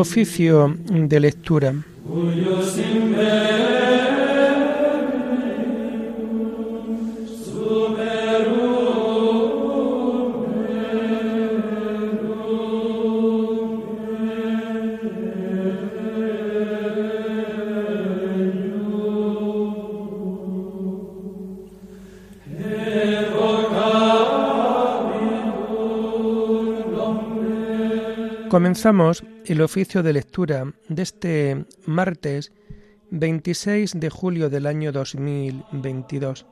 Oficio de lectura. Comenzamos el oficio de lectura de este martes 26 de julio del año 2022.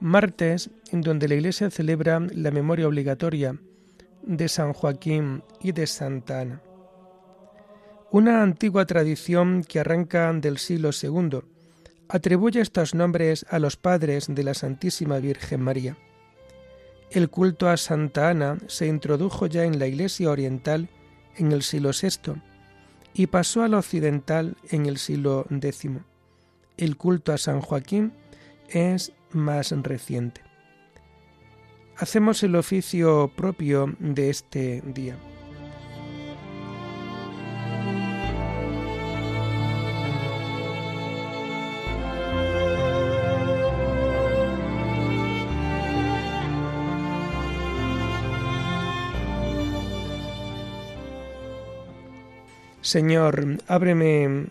Martes en donde la Iglesia celebra la memoria obligatoria de San Joaquín y de Santa Ana. Una antigua tradición que arranca del siglo II atribuye estos nombres a los padres de la Santísima Virgen María. El culto a Santa Ana se introdujo ya en la Iglesia Oriental en el siglo VI y pasó al occidental en el siglo X. El culto a San Joaquín es más reciente. Hacemos el oficio propio de este día. Señor, ábreme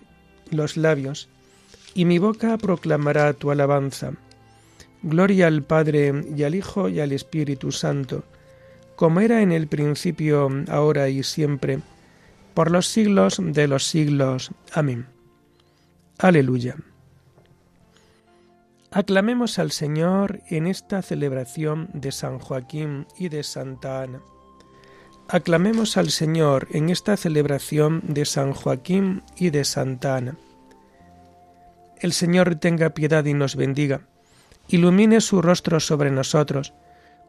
los labios, y mi boca proclamará tu alabanza. Gloria al Padre y al Hijo y al Espíritu Santo, como era en el principio, ahora y siempre, por los siglos de los siglos. Amén. Aleluya. Aclamemos al Señor en esta celebración de San Joaquín y de Santa Ana. Aclamemos al Señor en esta celebración de San Joaquín y de Santa Ana. El Señor tenga piedad y nos bendiga, ilumine su rostro sobre nosotros,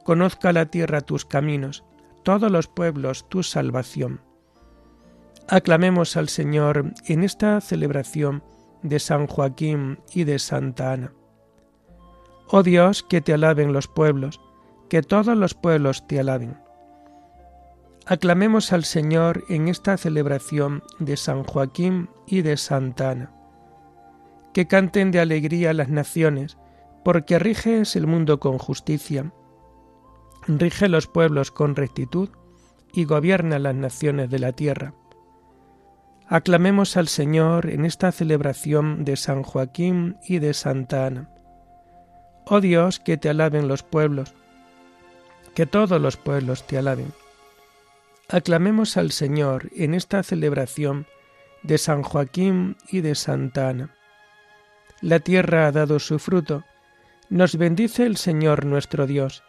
conozca la tierra tus caminos, todos los pueblos tu salvación. Aclamemos al Señor en esta celebración de San Joaquín y de Santa Ana. Oh Dios, que te alaben los pueblos, que todos los pueblos te alaben. Aclamemos al Señor en esta celebración de San Joaquín y de Santa Ana. Que canten de alegría las naciones, porque riges el mundo con justicia, rige los pueblos con rectitud y gobierna las naciones de la tierra. Aclamemos al Señor en esta celebración de San Joaquín y de Santa Ana. Oh Dios, que te alaben los pueblos, que todos los pueblos te alaben. Aclamemos al Señor en esta celebración de San Joaquín y de Santa Ana. La tierra ha dado su fruto. Nos bendice el Señor nuestro Dios.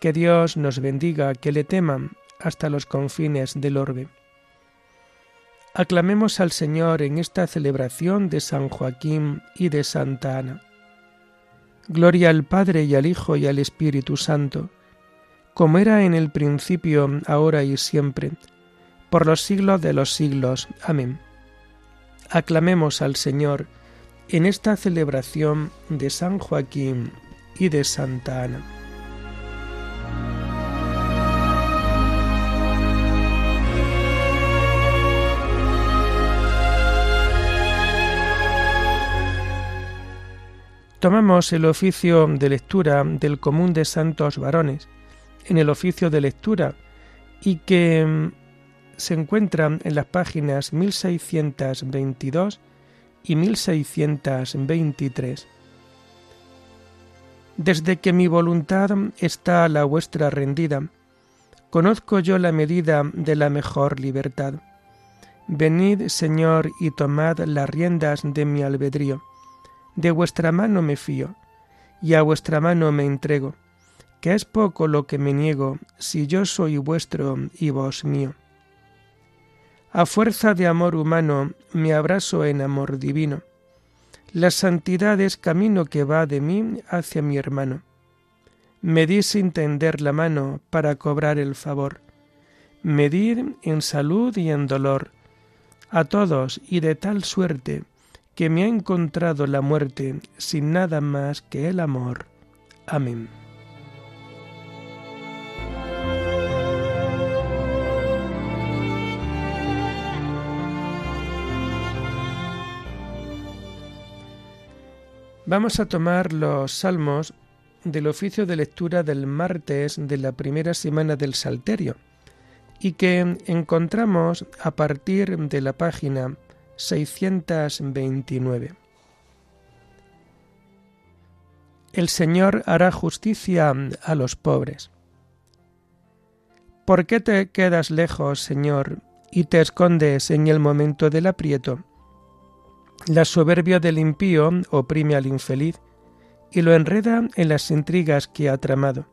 Que Dios nos bendiga, que le teman hasta los confines del orbe. Aclamemos al Señor en esta celebración de San Joaquín y de Santa Ana. Gloria al Padre y al Hijo y al Espíritu Santo como era en el principio, ahora y siempre, por los siglos de los siglos. Amén. Aclamemos al Señor en esta celebración de San Joaquín y de Santa Ana. Tomamos el oficio de lectura del común de santos varones en el oficio de lectura y que mm, se encuentra en las páginas 1622 y 1623. Desde que mi voluntad está a la vuestra rendida, conozco yo la medida de la mejor libertad. Venid, Señor, y tomad las riendas de mi albedrío. De vuestra mano me fío, y a vuestra mano me entrego que es poco lo que me niego si yo soy vuestro y vos mío. A fuerza de amor humano me abrazo en amor divino. La santidad es camino que va de mí hacia mi hermano. Me di sin tender la mano para cobrar el favor. Medir en salud y en dolor. A todos y de tal suerte que me ha encontrado la muerte sin nada más que el amor. Amén. Vamos a tomar los salmos del oficio de lectura del martes de la primera semana del Salterio y que encontramos a partir de la página 629. El Señor hará justicia a los pobres. ¿Por qué te quedas lejos, Señor, y te escondes en el momento del aprieto? La soberbia del impío oprime al infeliz y lo enreda en las intrigas que ha tramado.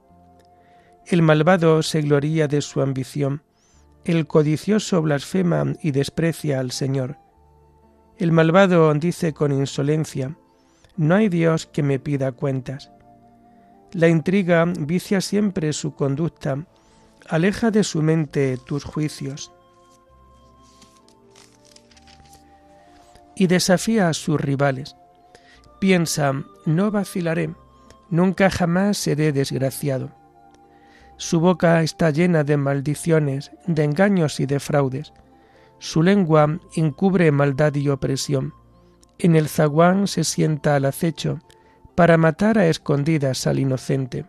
El malvado se gloría de su ambición el codicioso blasfema y desprecia al Señor. El malvado dice con insolencia, No hay Dios que me pida cuentas. La intriga vicia siempre su conducta, aleja de su mente tus juicios. Y desafía a sus rivales. Piensa, no vacilaré, nunca jamás seré desgraciado. Su boca está llena de maldiciones, de engaños y de fraudes. Su lengua encubre maldad y opresión. En el zaguán se sienta al acecho para matar a escondidas al inocente.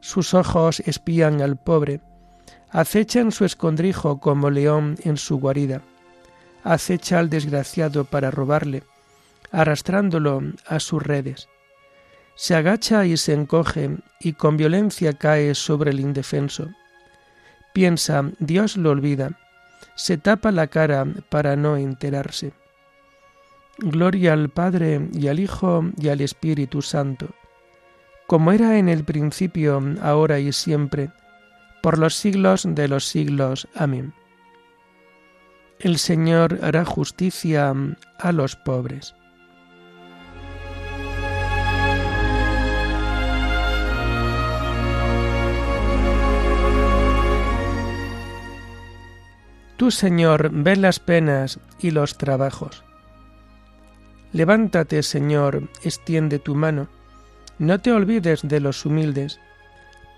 Sus ojos espían al pobre, acechan su escondrijo como león en su guarida, acecha al desgraciado para robarle, arrastrándolo a sus redes se agacha y se encoge y con violencia cae sobre el indefenso. Piensa, Dios lo olvida, se tapa la cara para no enterarse. Gloria al Padre y al Hijo y al Espíritu Santo, como era en el principio, ahora y siempre, por los siglos de los siglos. Amén. El Señor hará justicia a los pobres. Tú, Señor, ves las penas y los trabajos. Levántate, Señor, extiende tu mano. No te olvides de los humildes.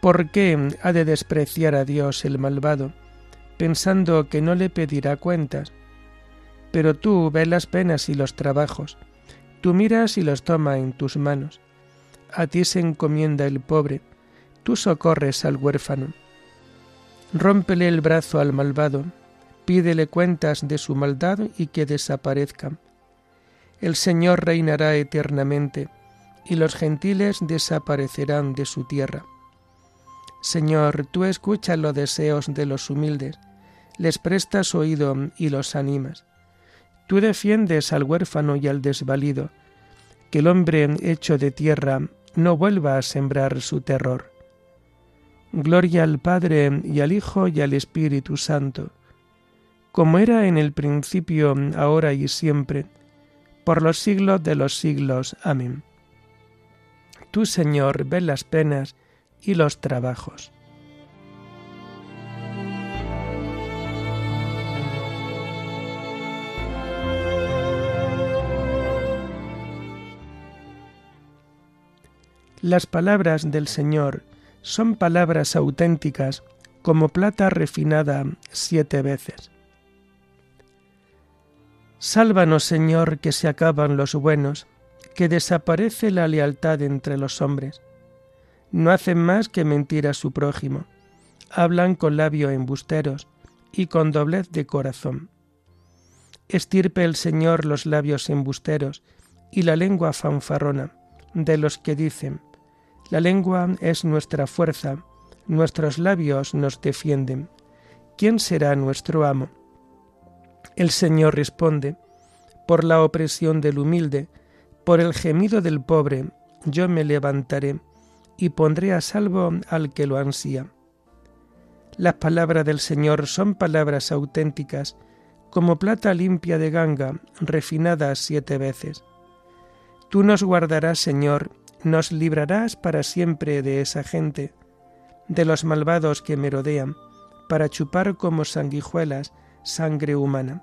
¿Por qué ha de despreciar a Dios el malvado, pensando que no le pedirá cuentas? Pero tú ves las penas y los trabajos. Tú miras y los toma en tus manos. A ti se encomienda el pobre. Tú socorres al huérfano. Rómpele el brazo al malvado pídele cuentas de su maldad y que desaparezca. El Señor reinará eternamente, y los gentiles desaparecerán de su tierra. Señor, tú escuchas los deseos de los humildes, les prestas oído y los animas. Tú defiendes al huérfano y al desvalido, que el hombre hecho de tierra no vuelva a sembrar su terror. Gloria al Padre y al Hijo y al Espíritu Santo como era en el principio, ahora y siempre, por los siglos de los siglos. Amén. Tú, Señor, ves las penas y los trabajos. Las palabras del Señor son palabras auténticas como plata refinada siete veces. Sálvanos, Señor, que se acaban los buenos, que desaparece la lealtad entre los hombres. No hacen más que mentir a su prójimo, hablan con labios embusteros y con doblez de corazón. Estirpe el Señor los labios embusteros y la lengua fanfarrona de los que dicen, la lengua es nuestra fuerza, nuestros labios nos defienden. ¿Quién será nuestro amo? El Señor responde, por la opresión del humilde, por el gemido del pobre, yo me levantaré y pondré a salvo al que lo ansía. Las palabras del Señor son palabras auténticas, como plata limpia de ganga, refinada siete veces. Tú nos guardarás, Señor, nos librarás para siempre de esa gente, de los malvados que merodean, para chupar como sanguijuelas sangre humana.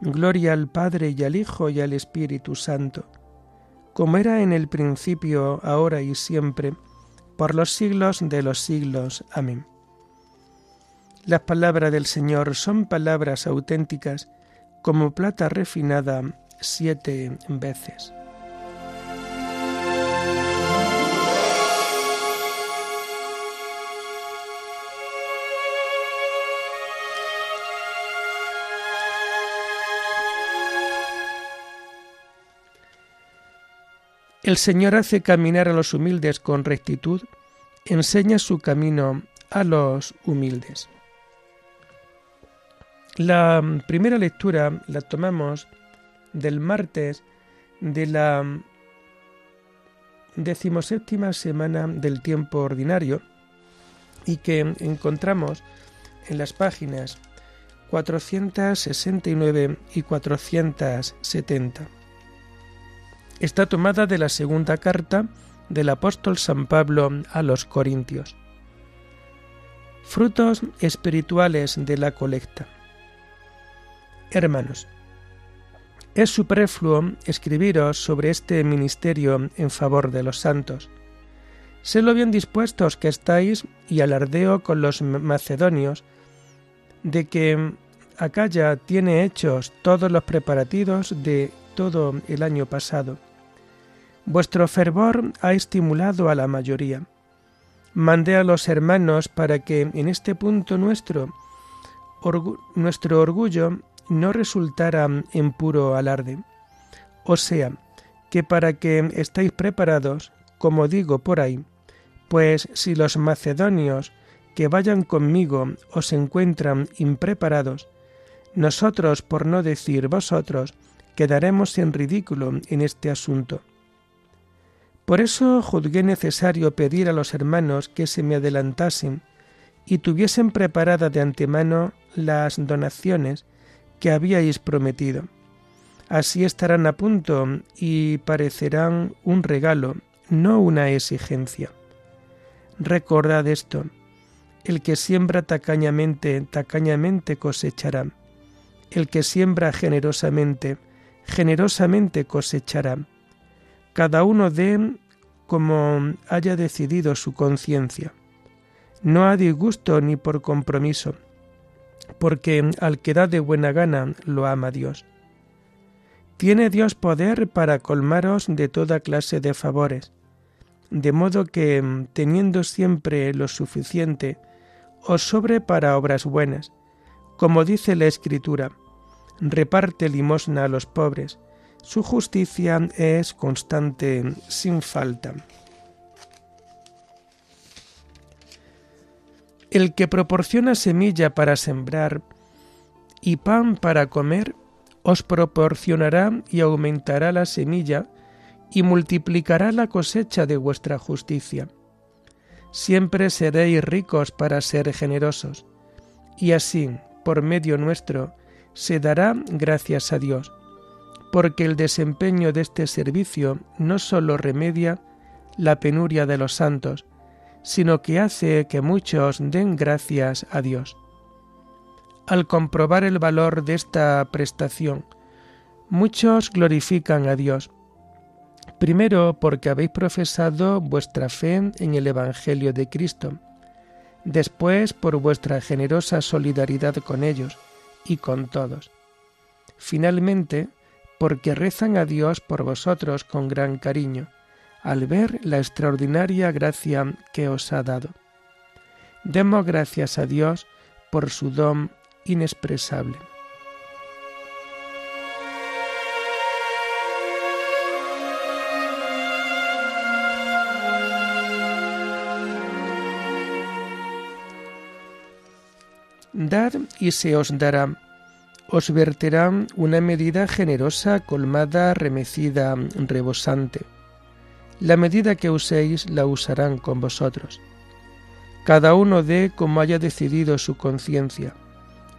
Gloria al Padre y al Hijo y al Espíritu Santo, como era en el principio, ahora y siempre, por los siglos de los siglos. Amén. Las palabras del Señor son palabras auténticas, como plata refinada siete veces. El Señor hace caminar a los humildes con rectitud, enseña su camino a los humildes. La primera lectura la tomamos del martes de la decimoséptima semana del tiempo ordinario y que encontramos en las páginas 469 y 470. Está tomada de la segunda carta del apóstol San Pablo a los Corintios. Frutos espirituales de la colecta. Hermanos, es superfluo escribiros sobre este ministerio en favor de los santos. Sé lo bien dispuestos que estáis y alardeo con los macedonios de que Acaya tiene hechos todos los preparativos de todo el año pasado. Vuestro fervor ha estimulado a la mayoría. Mandé a los hermanos para que en este punto nuestro, nuestro orgullo no resultara en puro alarde. O sea, que para que estéis preparados, como digo por ahí, pues si los macedonios que vayan conmigo os encuentran impreparados, nosotros, por no decir vosotros, quedaremos en ridículo en este asunto. Por eso juzgué necesario pedir a los hermanos que se me adelantasen y tuviesen preparada de antemano las donaciones que habíais prometido. Así estarán a punto y parecerán un regalo, no una exigencia. Recordad esto, el que siembra tacañamente, tacañamente cosechará. El que siembra generosamente, generosamente cosechará. Cada uno dé como haya decidido su conciencia. No a disgusto ni por compromiso, porque al que da de buena gana lo ama Dios. Tiene Dios poder para colmaros de toda clase de favores, de modo que, teniendo siempre lo suficiente, os sobre para obras buenas, como dice la Escritura, reparte limosna a los pobres, su justicia es constante sin falta. El que proporciona semilla para sembrar y pan para comer, os proporcionará y aumentará la semilla y multiplicará la cosecha de vuestra justicia. Siempre seréis ricos para ser generosos, y así, por medio nuestro, se dará gracias a Dios, porque el desempeño de este servicio no sólo remedia la penuria de los santos, sino que hace que muchos den gracias a Dios. Al comprobar el valor de esta prestación, muchos glorifican a Dios. Primero porque habéis profesado vuestra fe en el Evangelio de Cristo, después por vuestra generosa solidaridad con ellos y con todos. Finalmente, porque rezan a Dios por vosotros con gran cariño, al ver la extraordinaria gracia que os ha dado. Demos gracias a Dios por su don inexpresable. Dad y se os dará. Os verterán una medida generosa, colmada, remecida, rebosante la medida que uséis la usarán con vosotros. Cada uno dé como haya decidido su conciencia,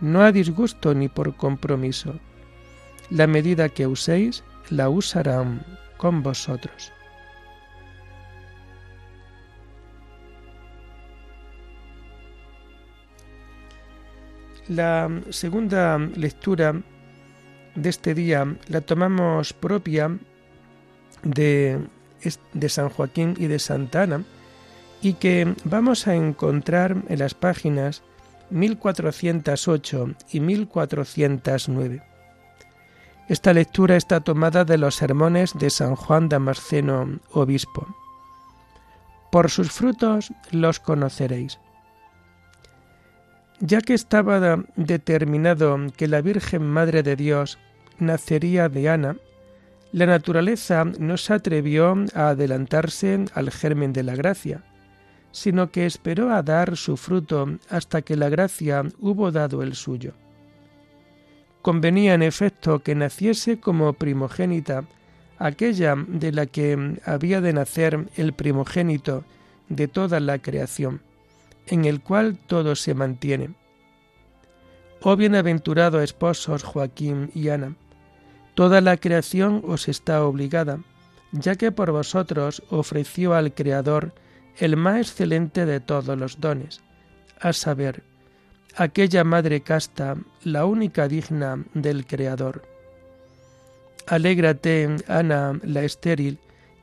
no a disgusto ni por compromiso. La medida que uséis la usarán con vosotros. La segunda lectura de este día la tomamos propia de de San Joaquín y de Santa Ana y que vamos a encontrar en las páginas 1408 y 1409. Esta lectura está tomada de los sermones de San Juan Damasceno, obispo. Por sus frutos los conoceréis. Ya que estaba determinado que la Virgen Madre de Dios nacería de Ana, La naturaleza no se atrevió a adelantarse al germen de la gracia, sino que esperó a dar su fruto hasta que la gracia hubo dado el suyo. Convenía en efecto que naciese como primogénita aquella de la que había de nacer el primogénito de toda la creación, en el cual todo se mantiene. Oh bienaventurados esposos Joaquín y Ana, toda la creación os está obligada, ya que por vosotros ofreció al Creador el más excelente de todos los dones, a saber, aquella madre casta, la única digna del Creador. Alégrate, Ana, la estéril,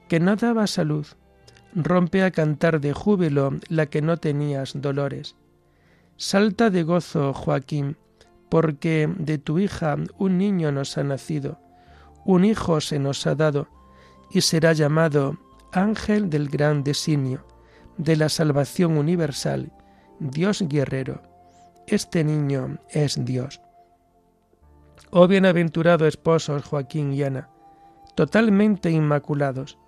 que no daba salud, rompe a cantar de júbilo la que no tenías dolores. Salta de gozo, Joaquín, porque de tu hija un niño nos ha nacido, un hijo se nos ha dado, y será llamado Ángel del Gran Designio, de la salvación universal, Dios guerrero. Este niño es Dios. Oh bienaventurado esposos Joaquín y Ana, totalmente inmaculados,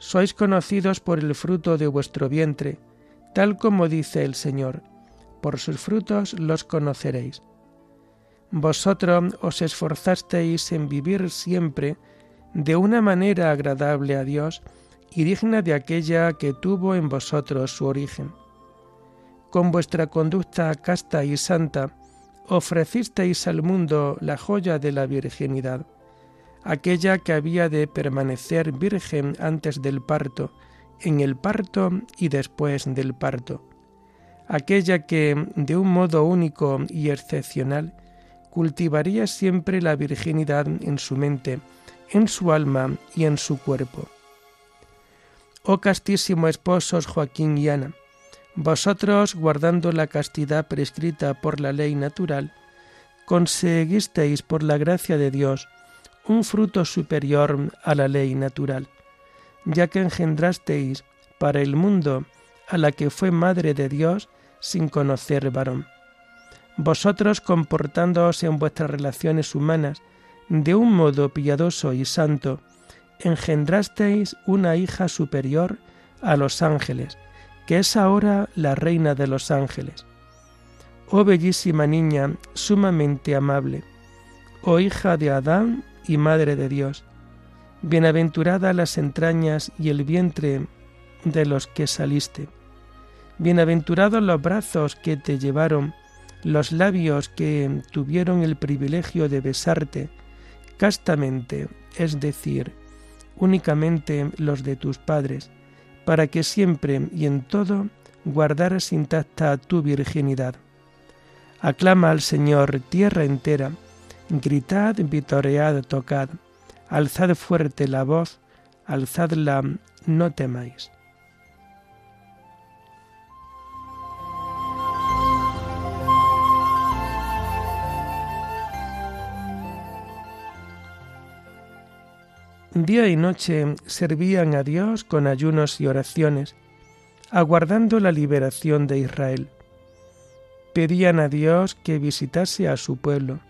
sois conocidos por el fruto de vuestro vientre, tal como dice el Señor, por sus frutos los conoceréis. Vosotros os esforzasteis en vivir siempre de una manera agradable a Dios y digna de aquella que tuvo en vosotros su origen. Con vuestra conducta casta y santa, ofrecisteis al mundo la joya de la virginidad aquella que había de permanecer virgen antes del parto, en el parto y después del parto, aquella que, de un modo único y excepcional, cultivaría siempre la virginidad en su mente, en su alma y en su cuerpo. Oh castísimo esposos Joaquín y Ana, vosotros, guardando la castidad prescrita por la ley natural, conseguisteis por la gracia de Dios un fruto superior a la ley natural, ya que engendrasteis para el mundo a la que fue madre de Dios sin conocer varón. Vosotros comportándoos en vuestras relaciones humanas de un modo piadoso y santo, engendrasteis una hija superior a los ángeles, que es ahora la reina de los ángeles. Oh bellísima niña, sumamente amable, oh hija de Adán y Madre de Dios, bienaventurada las entrañas y el vientre de los que saliste, bienaventurados los brazos que te llevaron, los labios que tuvieron el privilegio de besarte. Castamente, es decir, únicamente los de tus padres, para que siempre y en todo guardaras intacta tu virginidad. Aclama al Señor tierra entera, Gritad, vitoread, tocad, alzad fuerte la voz, alzadla, no temáis. Día y noche servían a Dios con ayunos y oraciones, aguardando la liberación de Israel. Pedían a Dios que visitase a su pueblo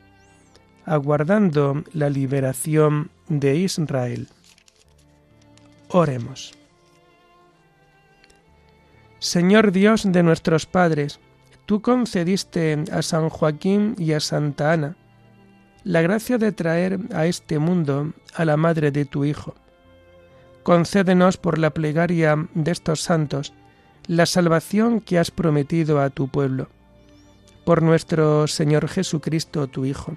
aguardando la liberación de Israel. Oremos. Señor Dios de nuestros padres, tú concediste a San Joaquín y a Santa Ana la gracia de traer a este mundo a la madre de tu Hijo. Concédenos por la plegaria de estos santos la salvación que has prometido a tu pueblo. Por nuestro Señor Jesucristo, tu Hijo